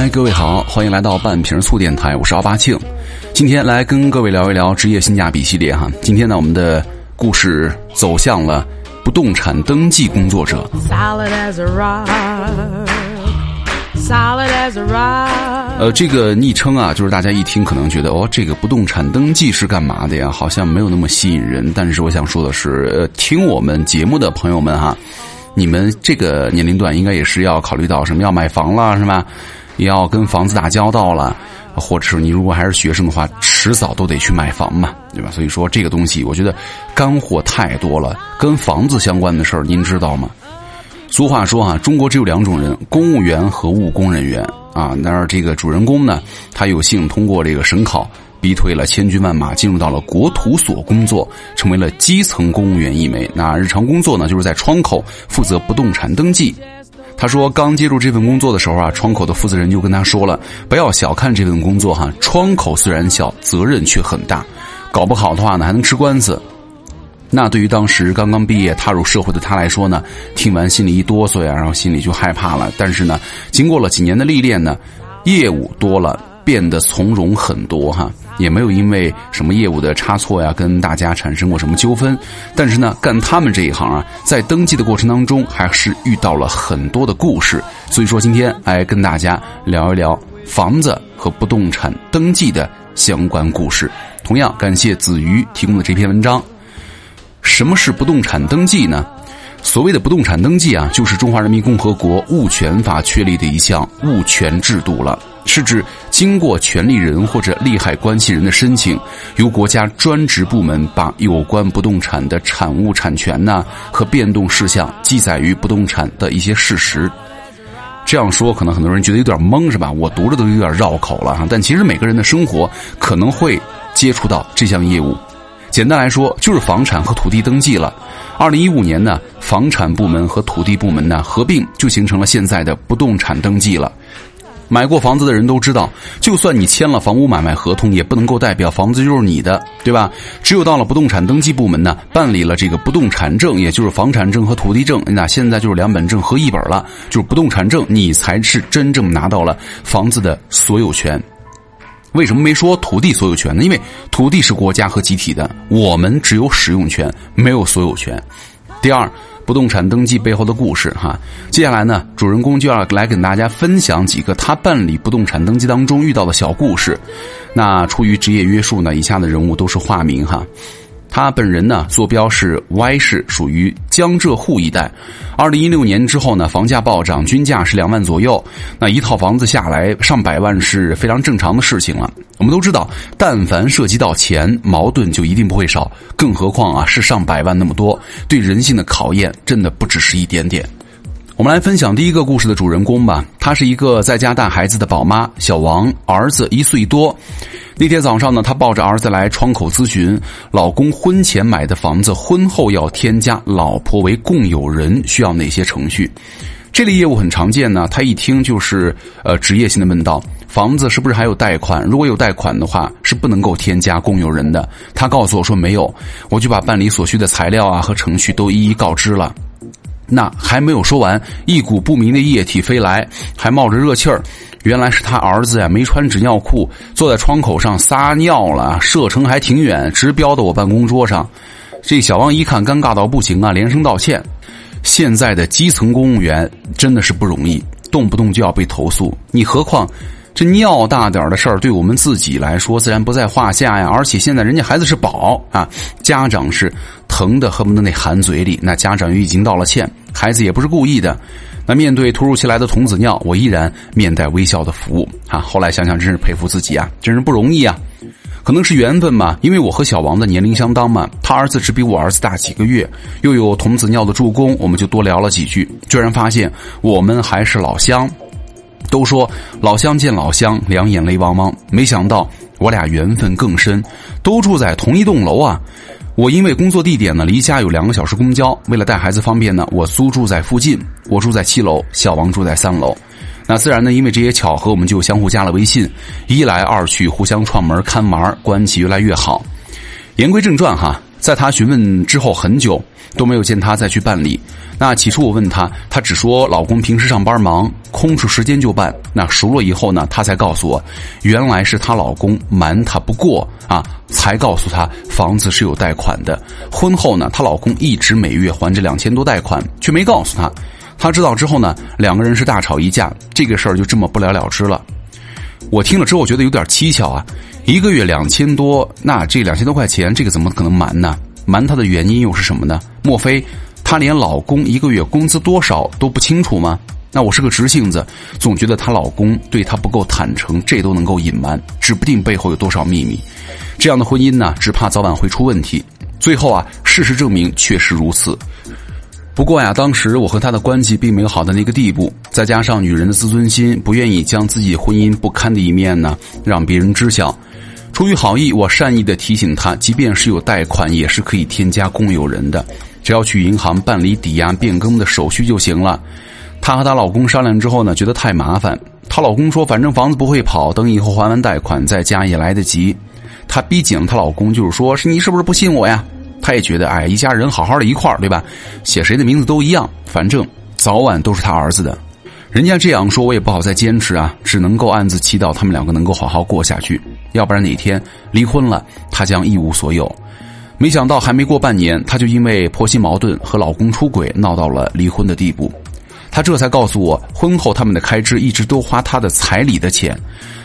嗨，各位好，欢迎来到半瓶醋电台，我是奥巴庆。今天来跟各位聊一聊职业性价比系列哈。今天呢，我们的故事走向了不动产登记工作者。呃，这个昵称啊，就是大家一听可能觉得哦，这个不动产登记是干嘛的呀？好像没有那么吸引人。但是我想说的是，呃，听我们节目的朋友们哈，你们这个年龄段应该也是要考虑到什么？要买房了是吧？要跟房子打交道了，或者是你如果还是学生的话，迟早都得去买房嘛，对吧？所以说这个东西，我觉得干货太多了。跟房子相关的事儿，您知道吗？俗话说啊，中国只有两种人：公务员和务工人员啊。那这个主人公呢，他有幸通过这个省考，逼退了千军万马，进入到了国土所工作，成为了基层公务员一枚。那日常工作呢，就是在窗口负责不动产登记。他说，刚接触这份工作的时候啊，窗口的负责人就跟他说了，不要小看这份工作哈，窗口虽然小，责任却很大，搞不好的话呢，还能吃官司。那对于当时刚刚毕业踏入社会的他来说呢，听完心里一哆嗦呀，然后心里就害怕了。但是呢，经过了几年的历练呢，业务多了，变得从容很多哈，也没有因为什么业务的差错呀，跟大家产生过什么纠纷。但是呢，干他们这一行啊，在登记的过程当中，还是遇到了很多的故事。所以说，今天来跟大家聊一聊房子和不动产登记的相关故事。同样感谢子瑜提供的这篇文章。什么是不动产登记呢？所谓的不动产登记啊，就是中华人民共和国物权法确立的一项物权制度了。是指经过权利人或者利害关系人的申请，由国家专职部门把有关不动产的产物产权呐和变动事项记载于不动产的一些事实。这样说可能很多人觉得有点懵，是吧？我读着都有点绕口了哈。但其实每个人的生活可能会接触到这项业务。简单来说，就是房产和土地登记了。二零一五年呢，房产部门和土地部门呢合并，就形成了现在的不动产登记了。买过房子的人都知道，就算你签了房屋买卖合同，也不能够代表房子就是你的，对吧？只有到了不动产登记部门呢，办理了这个不动产证，也就是房产证和土地证，那现在就是两本证合一本了，就是不动产证，你才是真正拿到了房子的所有权。为什么没说土地所有权呢？因为土地是国家和集体的，我们只有使用权，没有所有权。第二，不动产登记背后的故事哈。接下来呢，主人公就要来跟大家分享几个他办理不动产登记当中遇到的小故事。那出于职业约束呢，以下的人物都是化名哈。他本人呢，坐标是 Y 市，属于江浙沪一带。二零一六年之后呢，房价暴涨，均价是两万左右。那一套房子下来上百万是非常正常的事情了。我们都知道，但凡涉及到钱，矛盾就一定不会少。更何况啊，是上百万那么多，对人性的考验真的不只是一点点。我们来分享第一个故事的主人公吧。她是一个在家带孩子的宝妈，小王，儿子一岁多。那天早上呢，她抱着儿子来窗口咨询，老公婚前买的房子，婚后要添加老婆为共有人，需要哪些程序？这类业务很常见呢。她一听就是呃职业性的问道：房子是不是还有贷款？如果有贷款的话，是不能够添加共有人的。她告诉我说没有，我就把办理所需的材料啊和程序都一一告知了。那还没有说完，一股不明的液体飞来，还冒着热气儿。原来是他儿子呀，没穿纸尿裤，坐在窗口上撒尿了，射程还挺远，直飙到我办公桌上。这小王一看，尴尬到不行啊，连声道歉。现在的基层公务员真的是不容易，动不动就要被投诉，你何况这尿大点的事儿，对我们自己来说自然不在话下呀。而且现在人家孩子是宝啊，家长是疼的恨不得那含嘴里，那家长也已经道了歉，孩子也不是故意的。那面对突如其来的童子尿，我依然面带微笑的服务啊！后来想想，真是佩服自己啊，真是不容易啊！可能是缘分吧，因为我和小王的年龄相当嘛，他儿子只比我儿子大几个月，又有童子尿的助攻，我们就多聊了几句，居然发现我们还是老乡。都说老乡见老乡，两眼泪汪汪，没想到我俩缘分更深，都住在同一栋楼啊！我因为工作地点呢离家有两个小时公交，为了带孩子方便呢，我租住在附近。我住在七楼，小王住在三楼。那自然呢，因为这些巧合，我们就相互加了微信，一来二去，互相串门看玩，关系越来越好。言归正传哈，在他询问之后很久都没有见他再去办理。那起初我问他，他只说老公平时上班忙，空出时间就办。那熟了以后呢，他才告诉我，原来是她老公瞒她不过啊，才告诉她房子是有贷款的。婚后呢，她老公一直每月还着两千多贷款，却没告诉她。她知道之后呢，两个人是大吵一架，这个事儿就这么不了了之了。我听了之后觉得有点蹊跷啊，一个月两千多，那这两千多块钱，这个怎么可能瞒呢？瞒她的原因又是什么呢？莫非？她连老公一个月工资多少都不清楚吗？那我是个直性子，总觉得她老公对她不够坦诚，这都能够隐瞒，指不定背后有多少秘密。这样的婚姻呢，只怕早晚会出问题。最后啊，事实证明确实如此。不过呀，当时我和她的关系并没有好到那个地步，再加上女人的自尊心，不愿意将自己婚姻不堪的一面呢让别人知晓。出于好意，我善意的提醒她，即便是有贷款，也是可以添加共有人的。只要去银行办理抵押变更的手续就行了。她和她老公商量之后呢，觉得太麻烦。她老公说：“反正房子不会跑，等以后还完贷款再加也来得及。”她逼紧她老公，就是说：“是你是不是不信我呀？”她也觉得，哎，一家人好好的一块儿，对吧？写谁的名字都一样，反正早晚都是他儿子的。人家这样说，我也不好再坚持啊，只能够暗自祈祷他们两个能够好好过下去。要不然哪天离婚了，她将一无所有。没想到还没过半年，她就因为婆媳矛盾和老公出轨闹到了离婚的地步。她这才告诉我，婚后他们的开支一直都花她的彩礼的钱，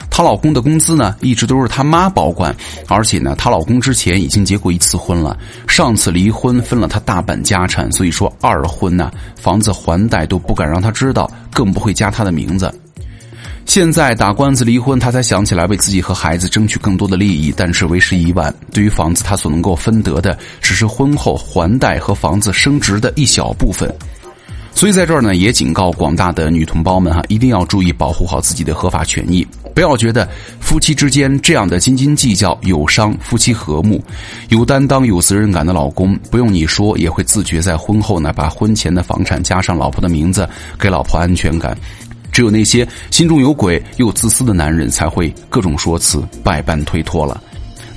她老公的工资呢一直都是她妈保管，而且呢她老公之前已经结过一次婚了，上次离婚分了她大半家产，所以说二婚呢房子还贷都不敢让她知道，更不会加她的名字。现在打官司离婚，她才想起来为自己和孩子争取更多的利益，但是为时已晚。对于房子，她所能够分得的，只是婚后还贷和房子升值的一小部分。所以在这儿呢，也警告广大的女同胞们哈，一定要注意保护好自己的合法权益，不要觉得夫妻之间这样的斤斤计较有伤夫妻和睦。有担当、有责任感的老公，不用你说，也会自觉在婚后呢，把婚前的房产加上老婆的名字，给老婆安全感。只有那些心中有鬼又自私的男人，才会各种说辞，百般推脱了。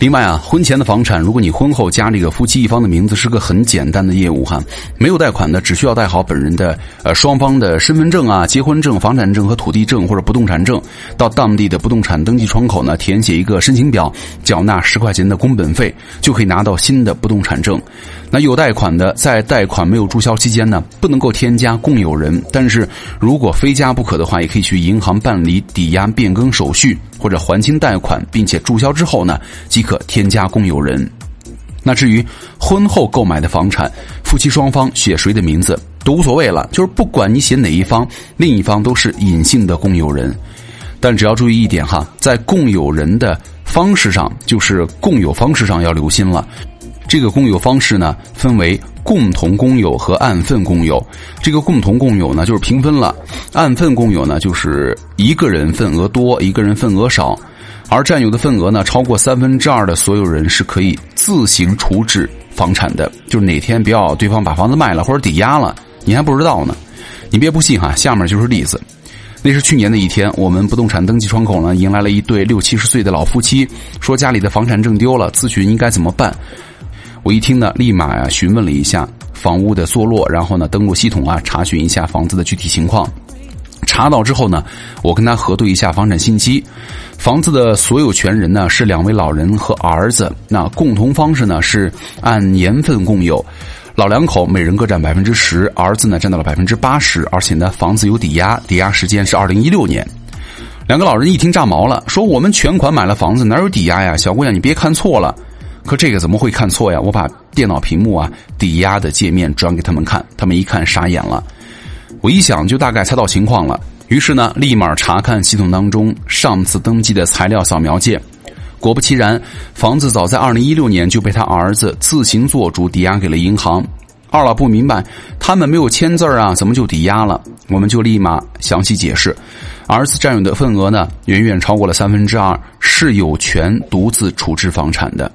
另外啊，婚前的房产，如果你婚后加这个夫妻一方的名字，是个很简单的业务哈。没有贷款的，只需要带好本人的呃双方的身份证啊、结婚证、房产证和土地证或者不动产证，到当地的不动产登记窗口呢填写一个申请表，缴纳十块钱的工本费，就可以拿到新的不动产证。那有贷款的，在贷款没有注销期间呢，不能够添加共有人，但是如果非加不可的话，也可以去银行办理抵押变更手续。或者还清贷款，并且注销之后呢，即可添加共有人。那至于婚后购买的房产，夫妻双方写谁的名字都无所谓了，就是不管你写哪一方，另一方都是隐性的共有人。但只要注意一点哈，在共有人的方式上，就是共有方式上要留心了。这个共有方式呢，分为。共同共有和按份共有，这个共同共有呢就是平分了，按份共有呢就是一个人份额多，一个人份额少，而占有的份额呢超过三分之二的所有人是可以自行处置房产的，就是哪天不要对方把房子卖了或者抵押了，你还不知道呢。你别不信哈，下面就是例子。那是去年的一天，我们不动产登记窗口呢迎来了一对六七十岁的老夫妻，说家里的房产证丢了，咨询应该怎么办。我一听呢，立马呀询问了一下房屋的坐落，然后呢登录系统啊查询一下房子的具体情况。查到之后呢，我跟他核对一下房产信息。房子的所有权人呢是两位老人和儿子，那共同方式呢是按年份共有，老两口每人各占百分之十，儿子呢占到了百分之八十，而且呢房子有抵押，抵押时间是二零一六年。两个老人一听炸毛了，说我们全款买了房子，哪有抵押呀？小姑娘你别看错了。可这个怎么会看错呀？我把电脑屏幕啊抵押的界面转给他们看，他们一看傻眼了。我一想就大概猜到情况了，于是呢立马查看系统当中上次登记的材料扫描件。果不其然，房子早在二零一六年就被他儿子自行做主抵押给了银行。二老不明白，他们没有签字啊，怎么就抵押了？我们就立马详细解释，儿子占有的份额呢远远超过了三分之二，是有权独自处置房产的。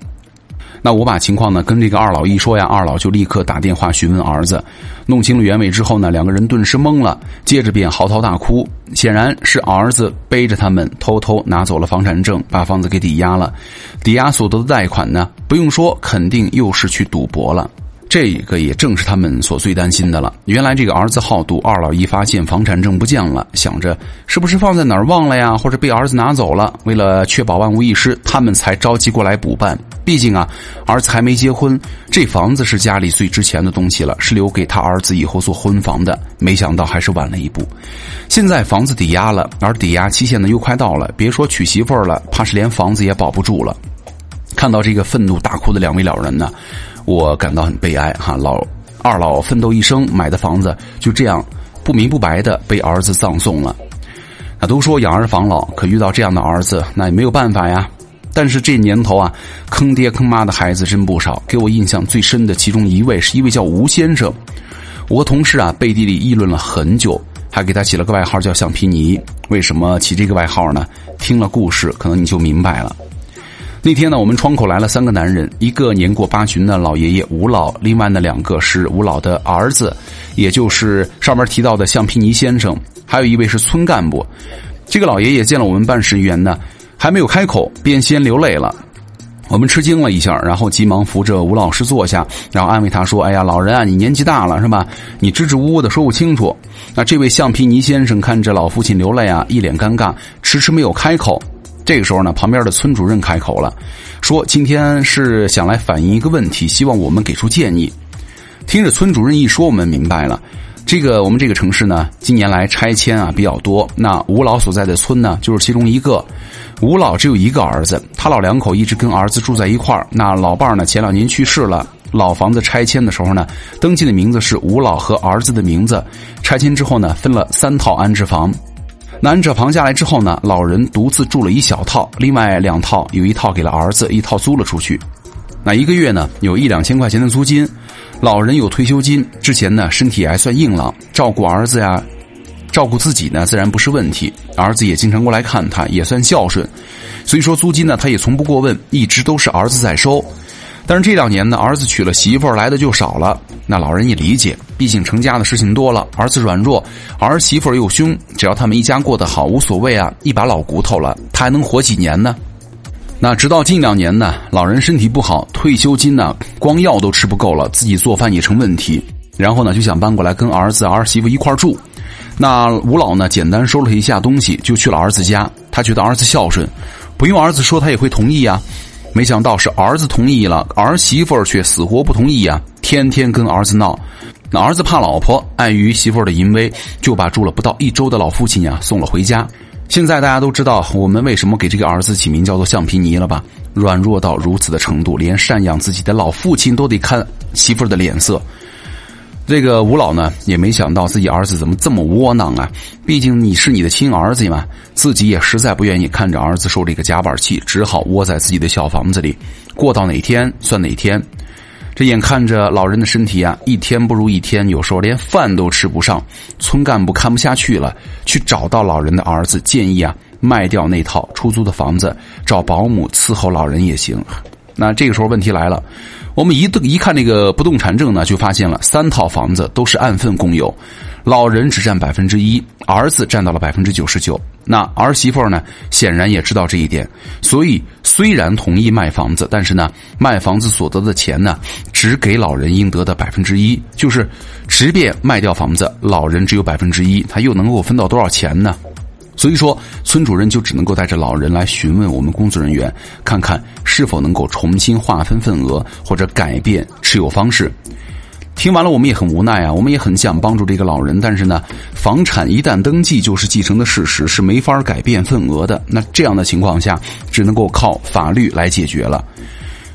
那我把情况呢跟这个二老一说呀，二老就立刻打电话询问儿子，弄清了原委之后呢，两个人顿时懵了，接着便嚎啕大哭。显然是儿子背着他们偷偷拿走了房产证，把房子给抵押了，抵押所得的贷款呢，不用说，肯定又是去赌博了。这个也正是他们所最担心的了。原来这个儿子好赌，二老一发现房产证不见了，想着是不是放在哪儿忘了呀，或者被儿子拿走了。为了确保万无一失，他们才着急过来补办。毕竟啊，儿子还没结婚，这房子是家里最值钱的东西了，是留给他儿子以后做婚房的。没想到还是晚了一步。现在房子抵押了，而抵押期限呢又快到了，别说娶媳妇儿了，怕是连房子也保不住了。看到这个愤怒大哭的两位老人呢。我感到很悲哀哈，老二老奋斗一生买的房子就这样不明不白的被儿子葬送了。啊，都说养儿防老，可遇到这样的儿子那也没有办法呀。但是这年头啊，坑爹坑妈的孩子真不少。给我印象最深的其中一位是一位叫吴先生，我和同事啊背地里议论了很久，还给他起了个外号叫橡皮泥。为什么起这个外号呢？听了故事，可能你就明白了。那天呢，我们窗口来了三个男人，一个年过八旬的老爷爷吴老，另外呢两个是吴老的儿子，也就是上面提到的橡皮泥先生，还有一位是村干部。这个老爷爷见了我们办事员呢，还没有开口，便先流泪了。我们吃惊了一下，然后急忙扶着吴老师坐下，然后安慰他说：“哎呀，老人啊，你年纪大了是吧？你支支吾吾的说不清楚。”那这位橡皮泥先生看着老父亲流泪啊，一脸尴尬，迟迟没有开口。这个时候呢，旁边的村主任开口了，说：“今天是想来反映一个问题，希望我们给出建议。”听着村主任一说，我们明白了，这个我们这个城市呢，近年来拆迁啊比较多。那吴老所在的村呢，就是其中一个。吴老只有一个儿子，他老两口一直跟儿子住在一块儿。那老伴儿呢，前两年去世了。老房子拆迁的时候呢，登记的名字是吴老和儿子的名字。拆迁之后呢，分了三套安置房。男者房下来之后呢，老人独自住了一小套，另外两套有一套给了儿子，一套租了出去。那一个月呢，有一两千块钱的租金。老人有退休金，之前呢身体还算硬朗，照顾儿子呀，照顾自己呢自然不是问题。儿子也经常过来看他，也算孝顺。所以说租金呢，他也从不过问，一直都是儿子在收。但是这两年呢，儿子娶了媳妇儿，来的就少了。那老人也理解，毕竟成家的事情多了，儿子软弱，儿媳妇又凶，只要他们一家过得好，无所谓啊。一把老骨头了，他还能活几年呢？那直到近两年呢，老人身体不好，退休金呢，光药都吃不够了，自己做饭也成问题。然后呢，就想搬过来跟儿子儿媳妇一块住。那吴老呢，简单收了一下东西，就去了儿子家。他觉得儿子孝顺，不用儿子说，他也会同意啊。没想到是儿子同意了，儿媳妇儿却死活不同意啊！天天跟儿子闹，那儿子怕老婆，碍于媳妇儿的淫威，就把住了不到一周的老父亲呀送了回家。现在大家都知道我们为什么给这个儿子起名叫做橡皮泥了吧？软弱到如此的程度，连赡养自己的老父亲都得看媳妇儿的脸色。这个吴老呢，也没想到自己儿子怎么这么窝囊啊！毕竟你是你的亲儿子嘛，自己也实在不愿意看着儿子受这个夹板气，只好窝在自己的小房子里，过到哪天算哪天。这眼看着老人的身体啊，一天不如一天，有时候连饭都吃不上。村干部看不下去了，去找到老人的儿子，建议啊，卖掉那套出租的房子，找保姆伺候老人也行。那这个时候问题来了。我们一一看那个不动产证呢，就发现了三套房子都是按份共有，老人只占百分之一，儿子占到了百分之九十九。那儿媳妇呢，显然也知道这一点，所以虽然同意卖房子，但是呢，卖房子所得的钱呢，只给老人应得的百分之一，就是即便卖掉房子，老人只有百分之一，他又能够分到多少钱呢？所以说，村主任就只能够带着老人来询问我们工作人员，看看是否能够重新划分份额或者改变持有方式。听完了，我们也很无奈啊，我们也很想帮助这个老人，但是呢，房产一旦登记就是继承的事实，是没法改变份额的。那这样的情况下，只能够靠法律来解决了。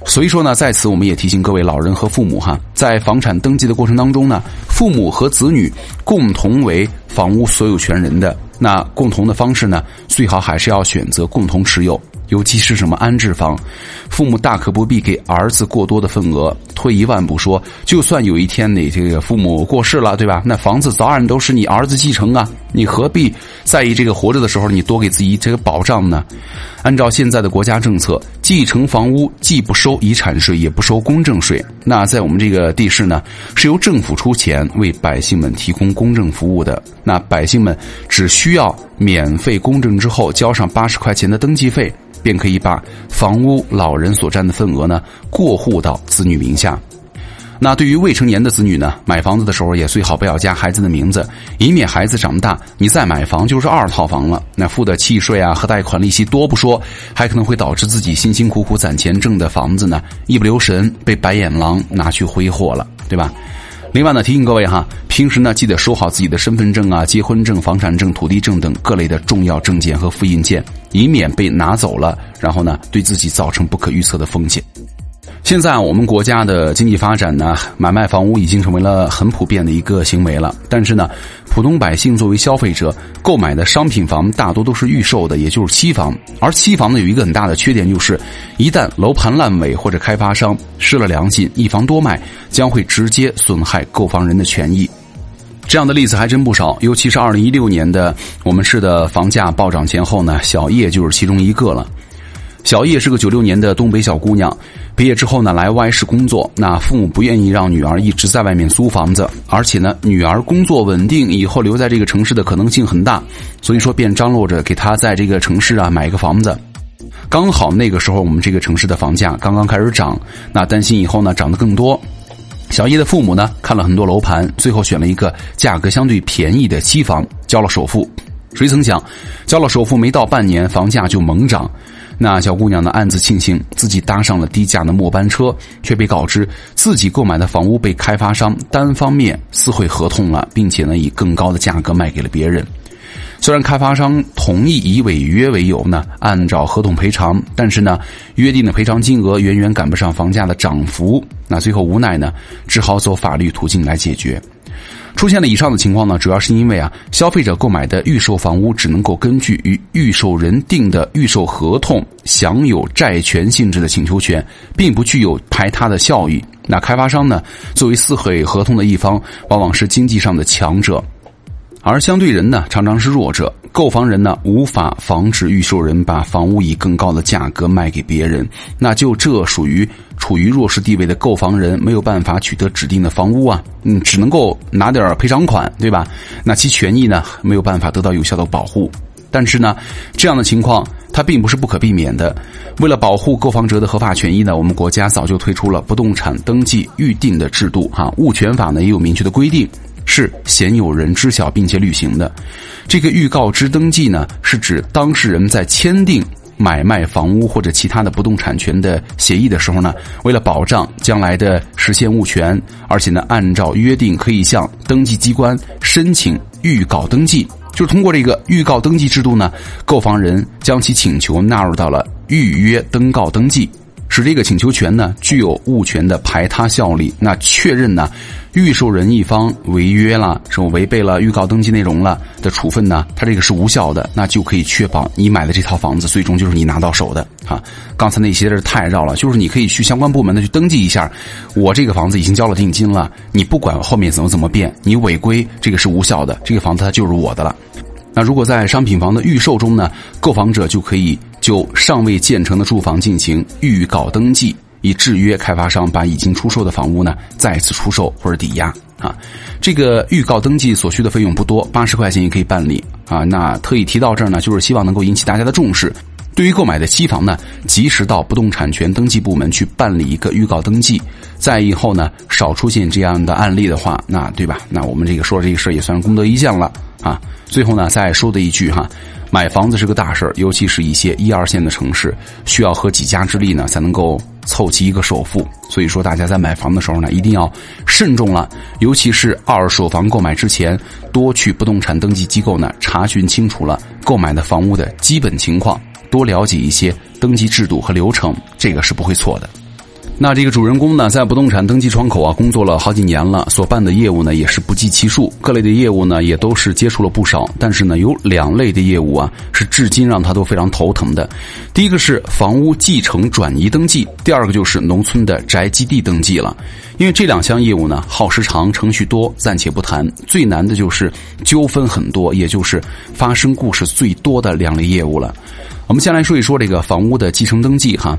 所以说呢，在此我们也提醒各位老人和父母哈，在房产登记的过程当中呢，父母和子女共同为房屋所有权人的。那共同的方式呢，最好还是要选择共同持有，尤其是什么安置房，父母大可不必给儿子过多的份额。退一万步说，就算有一天你这个父母过世了，对吧？那房子早晚都是你儿子继承啊。你何必在意这个活着的时候你多给自己这个保障呢？按照现在的国家政策，继承房屋既不收遗产税，也不收公证税。那在我们这个地市呢，是由政府出钱为百姓们提供公证服务的。那百姓们只需要免费公证之后，交上八十块钱的登记费，便可以把房屋老人所占的份额呢过户到子女名下。那对于未成年的子女呢，买房子的时候也最好不要加孩子的名字，以免孩子长大你再买房就是二套房了。那付的契税啊和贷款利息多不说，还可能会导致自己辛辛苦苦攒钱挣的房子呢一不留神被白眼狼拿去挥霍了，对吧？另外呢，提醒各位哈，平时呢记得收好自己的身份证啊、结婚证、房产证、土地证等各类的重要证件和复印件，以免被拿走了，然后呢对自己造成不可预测的风险。现在我们国家的经济发展呢，买卖房屋已经成为了很普遍的一个行为了。但是呢，普通百姓作为消费者购买的商品房大多都是预售的，也就是期房。而期房呢，有一个很大的缺点，就是一旦楼盘烂尾或者开发商失了良心，一房多卖，将会直接损害购房人的权益。这样的例子还真不少，尤其是二零一六年的我们市的房价暴涨前后呢，小叶就是其中一个了。小叶是个九六年的东北小姑娘，毕业之后呢来外市工作。那父母不愿意让女儿一直在外面租房子，而且呢女儿工作稳定，以后留在这个城市的可能性很大，所以说便张罗着给她在这个城市啊买一个房子。刚好那个时候我们这个城市的房价刚刚开始涨，那担心以后呢涨得更多。小叶的父母呢看了很多楼盘，最后选了一个价格相对便宜的期房，交了首付。谁曾想，交了首付没到半年，房价就猛涨。那小姑娘呢，暗自庆幸自己搭上了低价的末班车，却被告知自己购买的房屋被开发商单方面撕毁合同了，并且呢以更高的价格卖给了别人。虽然开发商同意以违约为由呢，按照合同赔偿，但是呢，约定的赔偿金额远远赶不上房价的涨幅。那最后无奈呢，只好走法律途径来解决。出现了以上的情况呢，主要是因为啊，消费者购买的预售房屋只能够根据与预售人定的预售合同享有债权性质的请求权，并不具有排他的效益。那开发商呢，作为撕毁合同的一方，往往是经济上的强者。而相对人呢，常常是弱者。购房人呢，无法防止预售人把房屋以更高的价格卖给别人，那就这属于处于弱势地位的购房人没有办法取得指定的房屋啊，嗯，只能够拿点赔偿款，对吧？那其权益呢，没有办法得到有效的保护。但是呢，这样的情况它并不是不可避免的。为了保护购房者的合法权益呢，我们国家早就推出了不动产登记预定的制度，哈，物权法呢也有明确的规定。是鲜有人知晓并且履行的。这个预告之登记呢，是指当事人在签订买卖房屋或者其他的不动产权的协议的时候呢，为了保障将来的实现物权，而且呢，按照约定可以向登记机关申请预告登记。就是通过这个预告登记制度呢，购房人将其请求纳入到了预约登告登记。使这个请求权呢具有物权的排他效力，那确认呢预售人一方违约了，什么违背了预告登记内容了的处分呢？它这个是无效的，那就可以确保你买的这套房子最终就是你拿到手的啊。刚才那些是太绕了，就是你可以去相关部门的去登记一下，我这个房子已经交了定金了，你不管后面怎么怎么变，你违规这个是无效的，这个房子它就是我的了。那如果在商品房的预售中呢，购房者就可以。就尚未建成的住房进行预告登记，以制约开发商把已经出售的房屋呢再次出售或者抵押啊。这个预告登记所需的费用不多，八十块钱也可以办理啊。那特意提到这儿呢，就是希望能够引起大家的重视。对于购买的期房呢，及时到不动产权登记部门去办理一个预告登记，在以后呢少出现这样的案例的话，那对吧？那我们这个说这个事儿也算功德一件了啊。最后呢，再说的一句哈。买房子是个大事儿，尤其是一些一二线的城市，需要和几家之力呢，才能够凑齐一个首付。所以说，大家在买房的时候呢，一定要慎重了。尤其是二手房购买之前，多去不动产登记机构呢查询清楚了购买的房屋的基本情况，多了解一些登记制度和流程，这个是不会错的。那这个主人公呢，在不动产登记窗口啊工作了好几年了，所办的业务呢也是不计其数，各类的业务呢也都是接触了不少。但是呢，有两类的业务啊是至今让他都非常头疼的。第一个是房屋继承转移登记，第二个就是农村的宅基地登记了。因为这两项业务呢耗时长、程序多，暂且不谈。最难的就是纠纷很多，也就是发生故事最多的两类业务了。我们先来说一说这个房屋的继承登记哈。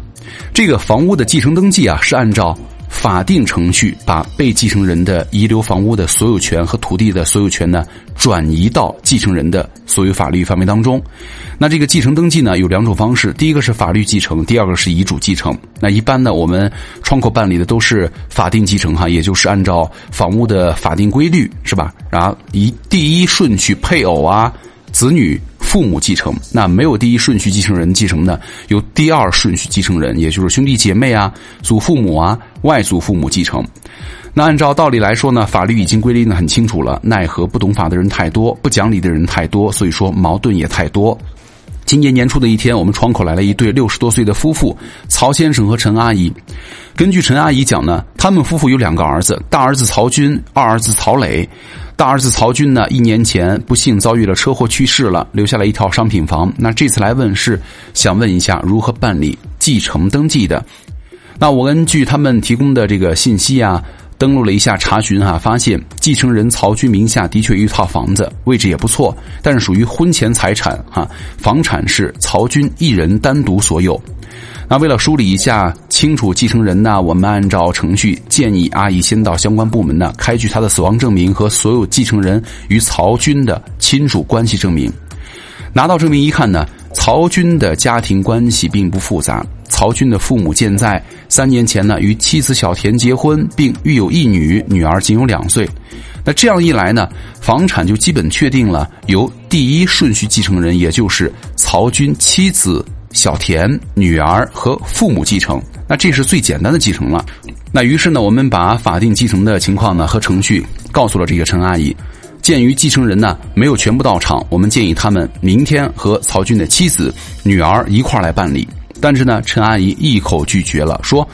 这个房屋的继承登记啊，是按照法定程序把被继承人的遗留房屋的所有权和土地的所有权呢，转移到继承人的所有法律范围当中。那这个继承登记呢，有两种方式，第一个是法律继承，第二个是遗嘱继承。那一般呢，我们窗口办理的都是法定继承哈，也就是按照房屋的法定规律是吧？然后以第一顺序配偶啊、子女。父母继承，那没有第一顺序继承人继承的，由第二顺序继承人，也就是兄弟姐妹啊、祖父母啊、外祖父母继承。那按照道理来说呢，法律已经规定的很清楚了，奈何不懂法的人太多，不讲理的人太多，所以说矛盾也太多。今年年初的一天，我们窗口来了一对六十多岁的夫妇，曹先生和陈阿姨。根据陈阿姨讲呢，他们夫妇有两个儿子，大儿子曹军，二儿子曹磊。大儿子曹军呢，一年前不幸遭遇了车祸去世了，留下了一套商品房。那这次来问是想问一下如何办理继承登记的。那我根据他们提供的这个信息啊，登录了一下查询哈，发现继承人曹军名下的确有一套房子，位置也不错，但是属于婚前财产哈，房产是曹军一人单独所有。那为了梳理一下清楚继承人呢，我们按照程序建议阿姨先到相关部门呢开具他的死亡证明和所有继承人与曹军的亲属关系证明。拿到证明一看呢，曹军的家庭关系并不复杂。曹军的父母健在，三年前呢与妻子小田结婚，并育有一女，女儿仅有两岁。那这样一来呢，房产就基本确定了由第一顺序继承人，也就是曹军妻子。小田女儿和父母继承，那这是最简单的继承了。那于是呢，我们把法定继承的情况呢和程序告诉了这个陈阿姨。鉴于继承人呢没有全部到场，我们建议他们明天和曹军的妻子、女儿一块来办理。但是呢，陈阿姨一口拒绝了，说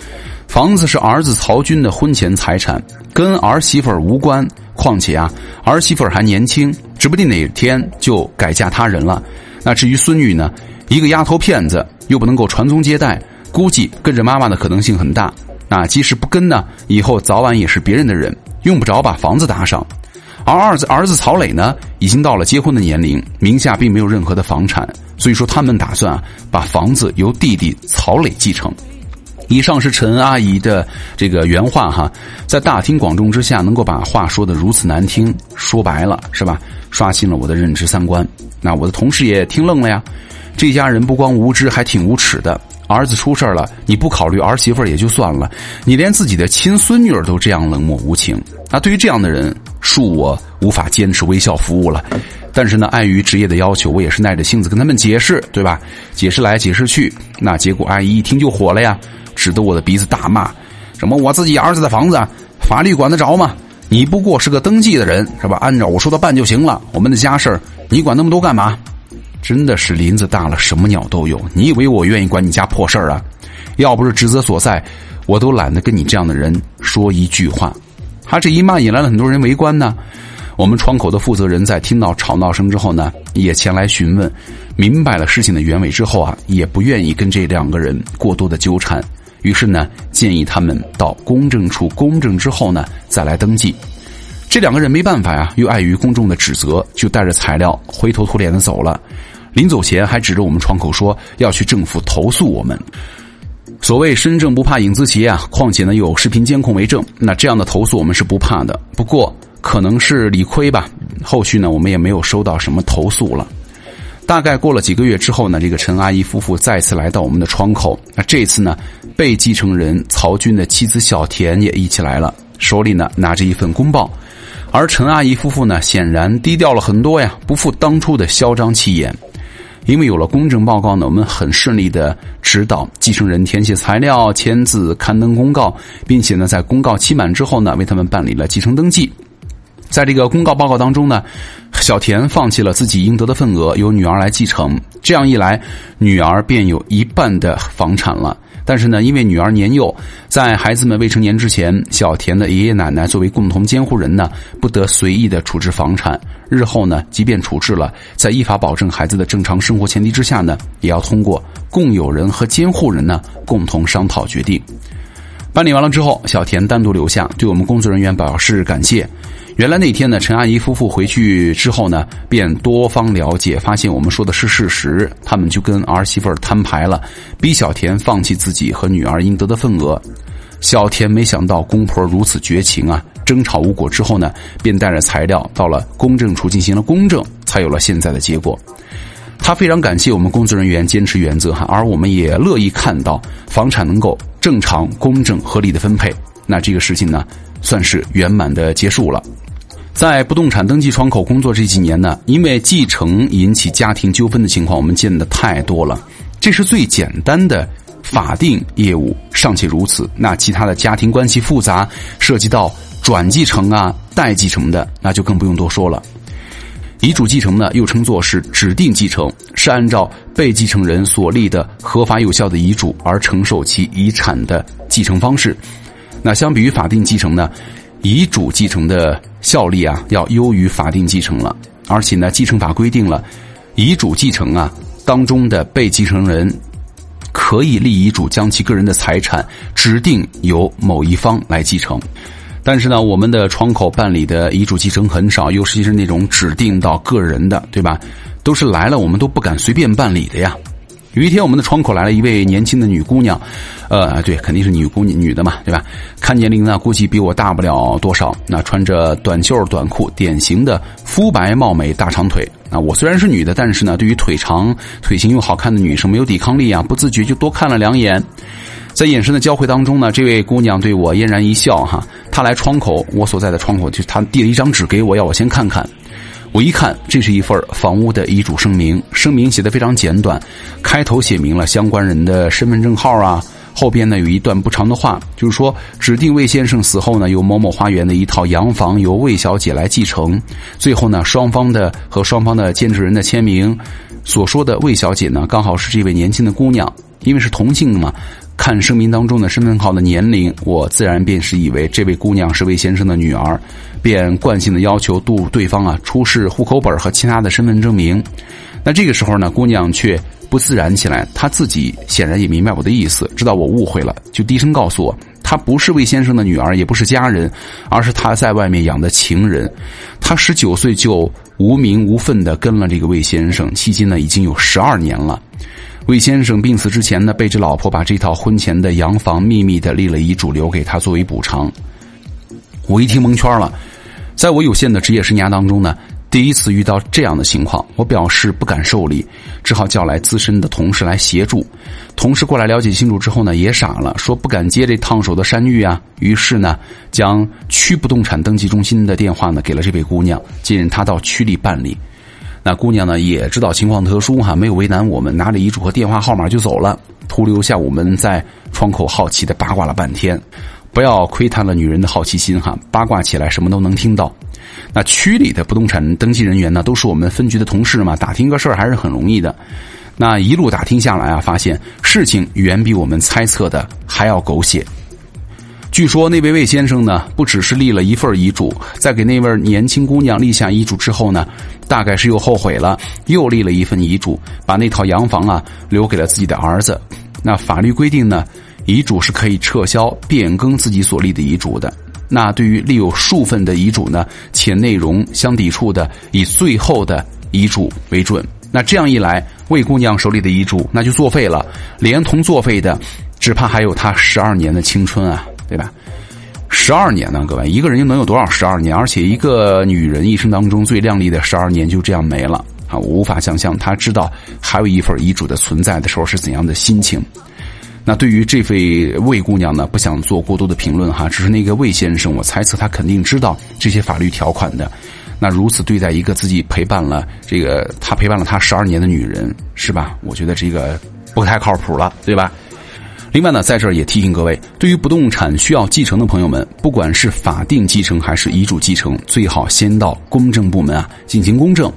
房子是儿子曹军的婚前财产，跟儿媳妇无关。况且啊，儿媳妇还年轻，指不定哪天就改嫁他人了。那至于孙女呢？一个丫头片子又不能够传宗接代，估计跟着妈妈的可能性很大。那即使不跟呢，以后早晚也是别人的人，用不着把房子搭上。而二子儿子曹磊呢，已经到了结婚的年龄，名下并没有任何的房产，所以说他们打算啊，把房子由弟弟曹磊继承。以上是陈阿姨的这个原话哈，在大庭广众之下能够把话说的如此难听，说白了是吧？刷新了我的认知三观。那我的同事也听愣了呀。这家人不光无知，还挺无耻的。儿子出事了，你不考虑儿媳妇也就算了，你连自己的亲孙女儿都这样冷漠无情。那对于这样的人，恕我无法坚持微笑服务了。但是呢，碍于职业的要求，我也是耐着性子跟他们解释，对吧？解释来解释去，那结果阿姨一听就火了呀，指着我的鼻子大骂：“什么我自己儿子的房子，法律管得着吗？你不过是个登记的人，是吧？按照我说的办就行了。我们的家事儿你管那么多干嘛？”真的是林子大了，什么鸟都有。你以为我愿意管你家破事儿啊？要不是职责所在，我都懒得跟你这样的人说一句话。他这一骂引来了很多人围观呢。我们窗口的负责人在听到吵闹声之后呢，也前来询问，明白了事情的原委之后啊，也不愿意跟这两个人过多的纠缠。于是呢，建议他们到公证处公证之后呢，再来登记。这两个人没办法呀，又碍于公众的指责，就带着材料灰头土脸的走了。临走前还指着我们窗口说要去政府投诉我们。所谓身正不怕影子斜啊，况且呢有视频监控为证，那这样的投诉我们是不怕的。不过可能是理亏吧，后续呢我们也没有收到什么投诉了。大概过了几个月之后呢，这个陈阿姨夫妇再次来到我们的窗口。那这次呢，被继承人曹军的妻子小田也一起来了，手里呢拿着一份公报。而陈阿姨夫妇呢，显然低调了很多呀，不复当初的嚣张气焰。因为有了公证报告呢，我们很顺利的指导继承人填写材料、签字、刊登公告，并且呢，在公告期满之后呢，为他们办理了继承登记。在这个公告报告当中呢，小田放弃了自己应得的份额，由女儿来继承。这样一来，女儿便有一半的房产了。但是呢，因为女儿年幼，在孩子们未成年之前，小田的爷爷奶奶作为共同监护人呢，不得随意的处置房产。日后呢，即便处置了，在依法保证孩子的正常生活前提之下呢，也要通过共有人和监护人呢共同商讨决定。办理完了之后，小田单独留下，对我们工作人员表示感谢。原来那天呢，陈阿姨夫妇回去之后呢，便多方了解，发现我们说的是事实，他们就跟儿媳妇儿摊牌了，逼小田放弃自己和女儿应得的份额。小田没想到公婆如此绝情啊！争吵无果之后呢，便带着材料到了公证处进行了公证，才有了现在的结果。他非常感谢我们工作人员坚持原则哈，而我们也乐意看到房产能够正常、公正、合理的分配。那这个事情呢，算是圆满的结束了。在不动产登记窗口工作这几年呢，因为继承引起家庭纠纷的情况，我们见的太多了。这是最简单的法定业务尚且如此，那其他的家庭关系复杂，涉及到转继承啊、代继承的，那就更不用多说了。遗嘱继承呢，又称作是指定继承，是按照被继承人所立的合法有效的遗嘱而承受其遗产的继承方式。那相比于法定继承呢？遗嘱继承的效力啊，要优于法定继承了。而且呢，继承法规定了，遗嘱继承啊当中的被继承人可以立遗嘱，将其个人的财产指定由某一方来继承。但是呢，我们的窗口办理的遗嘱继承很少，尤其是那种指定到个人的，对吧？都是来了，我们都不敢随便办理的呀。有一天，我们的窗口来了一位年轻的女姑娘，呃，对，肯定是女姑娘，女的嘛，对吧？看年龄呢，估计比我大不了多少。那穿着短袖短裤，典型的肤白貌美大长腿。啊，我虽然是女的，但是呢，对于腿长、腿型又好看的女生没有抵抗力啊，不自觉就多看了两眼。在眼神的交汇当中呢，这位姑娘对我嫣然一笑，哈，她来窗口，我所在的窗口，就她递了一张纸给我，要我先看看。我一看，这是一份房屋的遗嘱声明，声明写的非常简短，开头写明了相关人的身份证号啊，后边呢有一段不长的话，就是说指定魏先生死后呢，由某某花园的一套洋房由魏小姐来继承，最后呢双方的和双方的监制人的签名，所说的魏小姐呢刚好是这位年轻的姑娘，因为是同性嘛。看声明当中的身份号的年龄，我自然便是以为这位姑娘是魏先生的女儿，便惯性的要求度对方啊出示户口本和其他的身份证明。那这个时候呢，姑娘却不自然起来，她自己显然也明白我的意思，知道我误会了，就低声告诉我，她不是魏先生的女儿，也不是家人，而是他在外面养的情人。她十九岁就无名无份的跟了这个魏先生，迄今呢已经有十二年了。魏先生病死之前呢，背着老婆把这套婚前的洋房秘密的立了遗嘱，留给他作为补偿。我一听蒙圈了，在我有限的职业生涯当中呢，第一次遇到这样的情况，我表示不敢受理，只好叫来资深的同事来协助。同事过来了解清楚之后呢，也傻了，说不敢接这烫手的山芋啊。于是呢，将区不动产登记中心的电话呢给了这位姑娘，建议她到区里办理。那姑娘呢也知道情况特殊哈，没有为难我们，拿着遗嘱和电话号码就走了，徒留下我们在窗口好奇的八卦了半天。不要窥探了女人的好奇心哈，八卦起来什么都能听到。那区里的不动产登记人员呢，都是我们分局的同事嘛，打听个事儿还是很容易的。那一路打听下来啊，发现事情远比我们猜测的还要狗血。据说那位魏先生呢，不只是立了一份遗嘱，在给那位年轻姑娘立下遗嘱之后呢，大概是又后悔了，又立了一份遗嘱，把那套洋房啊留给了自己的儿子。那法律规定呢，遗嘱是可以撤销、变更自己所立的遗嘱的。那对于立有数份的遗嘱呢，且内容相抵触的，以最后的遗嘱为准。那这样一来，魏姑娘手里的遗嘱那就作废了，连同作废的，只怕还有她十二年的青春啊！对吧？十二年呢，各位，一个人又能有多少十二年？而且一个女人一生当中最靓丽的十二年就这样没了啊！我无法想象她知道还有一份遗嘱的存在的时候是怎样的心情。那对于这位魏姑娘呢，不想做过多的评论哈，只是那个魏先生，我猜测他肯定知道这些法律条款的。那如此对待一个自己陪伴了这个他陪伴了他十二年的女人，是吧？我觉得这个不太靠谱了，对吧？另外呢，在这儿也提醒各位，对于不动产需要继承的朋友们，不管是法定继承还是遗嘱继承，最好先到公证部门啊进行公证。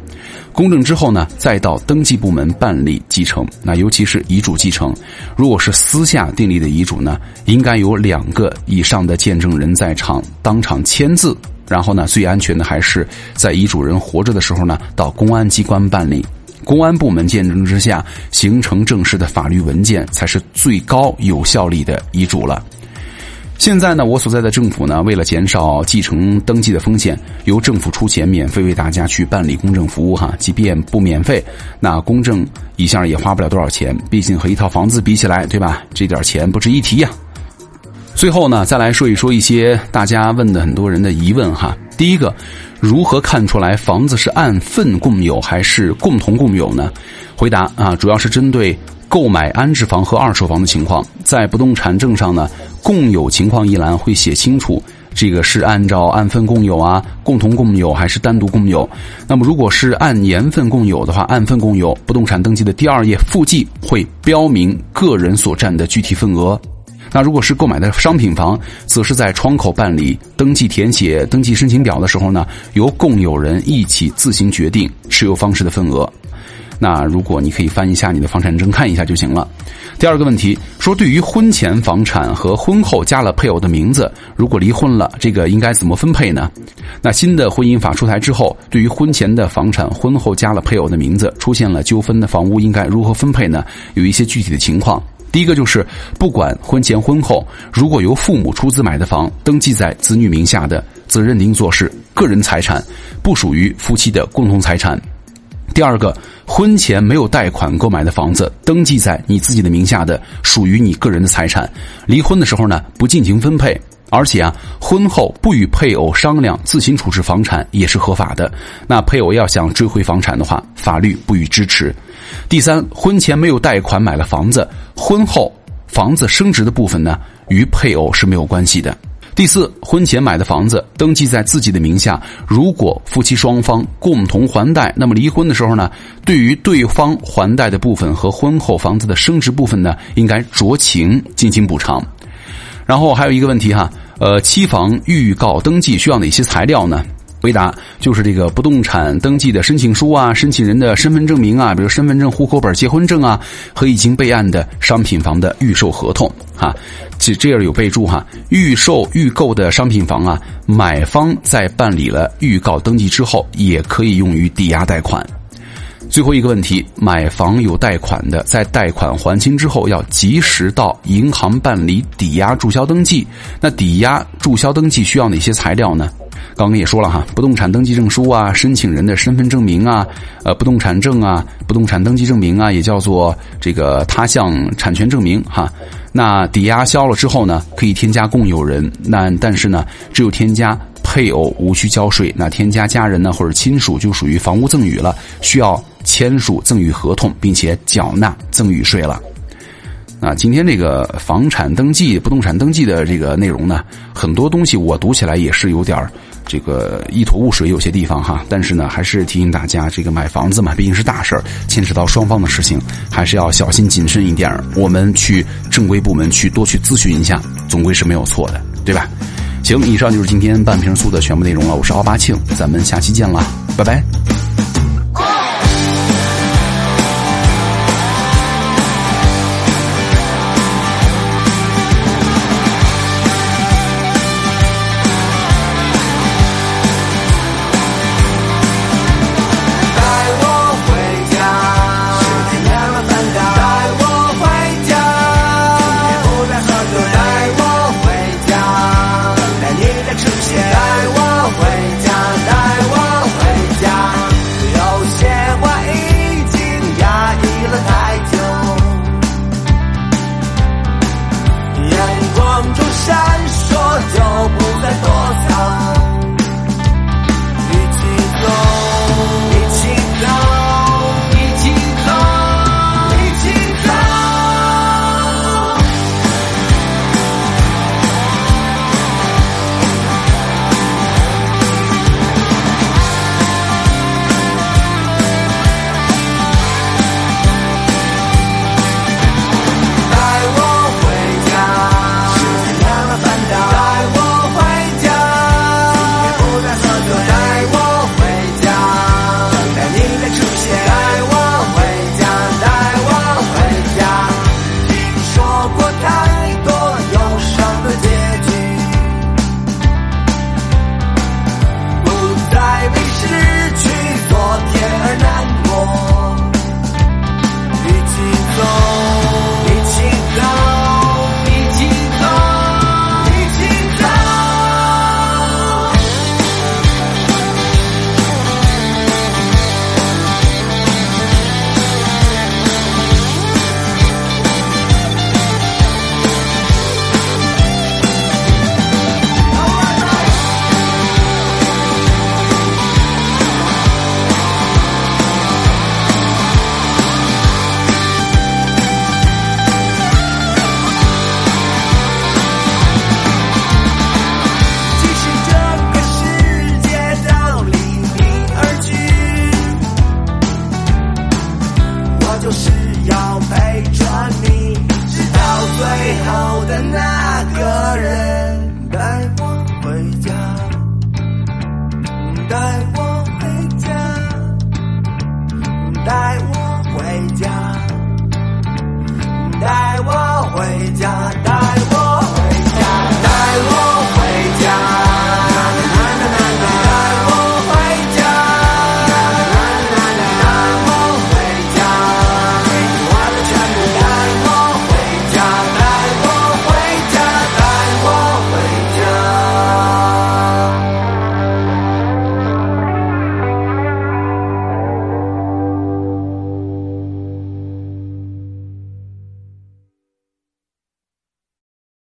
公证之后呢，再到登记部门办理继承。那尤其是遗嘱继承，如果是私下订立的遗嘱呢，应该有两个以上的见证人在场当场签字。然后呢，最安全的还是在遗嘱人活着的时候呢，到公安机关办理。公安部门见证之下形成正式的法律文件，才是最高有效力的遗嘱了。现在呢，我所在的政府呢，为了减少继承登记的风险，由政府出钱免费为大家去办理公证服务哈。即便不免费，那公证一下也花不了多少钱，毕竟和一套房子比起来，对吧？这点钱不值一提呀。最后呢，再来说一说一些大家问的很多人的疑问哈。第一个。如何看出来房子是按份共有还是共同共有呢？回答啊，主要是针对购买安置房和二手房的情况，在不动产证上呢，共有情况一栏会写清楚，这个是按照按份共有啊、共同共有还是单独共有。那么如果是按年份共有的话，按份共有，不动产登记的第二页附记会标明个人所占的具体份额。那如果是购买的商品房，则是在窗口办理登记填写登记申请表的时候呢，由共有人一起自行决定持有方式的份额。那如果你可以翻一下你的房产证看一下就行了。第二个问题说，对于婚前房产和婚后加了配偶的名字，如果离婚了，这个应该怎么分配呢？那新的婚姻法出台之后，对于婚前的房产，婚后加了配偶的名字，出现了纠纷的房屋应该如何分配呢？有一些具体的情况。第一个就是，不管婚前婚后，如果由父母出资买的房，登记在子女名下的，则认定作是个人财产，不属于夫妻的共同财产。第二个，婚前没有贷款购买的房子，登记在你自己的名下的，属于你个人的财产。离婚的时候呢，不进行分配，而且啊，婚后不与配偶商量自行处置房产也是合法的。那配偶要想追回房产的话，法律不予支持。第三，婚前没有贷款买了房子，婚后房子升值的部分呢，与配偶是没有关系的。第四，婚前买的房子登记在自己的名下，如果夫妻双方共同还贷，那么离婚的时候呢，对于对方还贷的部分和婚后房子的升值部分呢，应该酌情进行补偿。然后还有一个问题哈，呃，期房预告登记需要哪些材料呢？回答就是这个不动产登记的申请书啊，申请人的身份证明啊，比如身份证、户口本、结婚证啊，和已经备案的商品房的预售合同啊。这这样有备注哈，预售预购的商品房啊，买方在办理了预告登记之后，也可以用于抵押贷款。最后一个问题，买房有贷款的，在贷款还清之后，要及时到银行办理抵押注销登记。那抵押注销登记需要哪些材料呢？刚刚也说了哈，不动产登记证书啊，申请人的身份证明啊，呃，不动产证啊，不动产登记证明啊，也叫做这个他项产权证明哈。那抵押销了之后呢，可以添加共有人，那但是呢，只有添加配偶无需交税，那添加家人呢或者亲属就属于房屋赠与了，需要签署赠与合同，并且缴纳赠与税了。啊，今天这个房产登记、不动产登记的这个内容呢，很多东西我读起来也是有点这个一头雾水，有些地方哈。但是呢，还是提醒大家，这个买房子嘛，毕竟是大事儿，牵扯到双方的事情，还是要小心谨慎一点我们去正规部门去多去咨询一下，总归是没有错的，对吧？行，以上就是今天半瓶醋的全部内容了。我是奥巴庆，咱们下期见了，拜拜。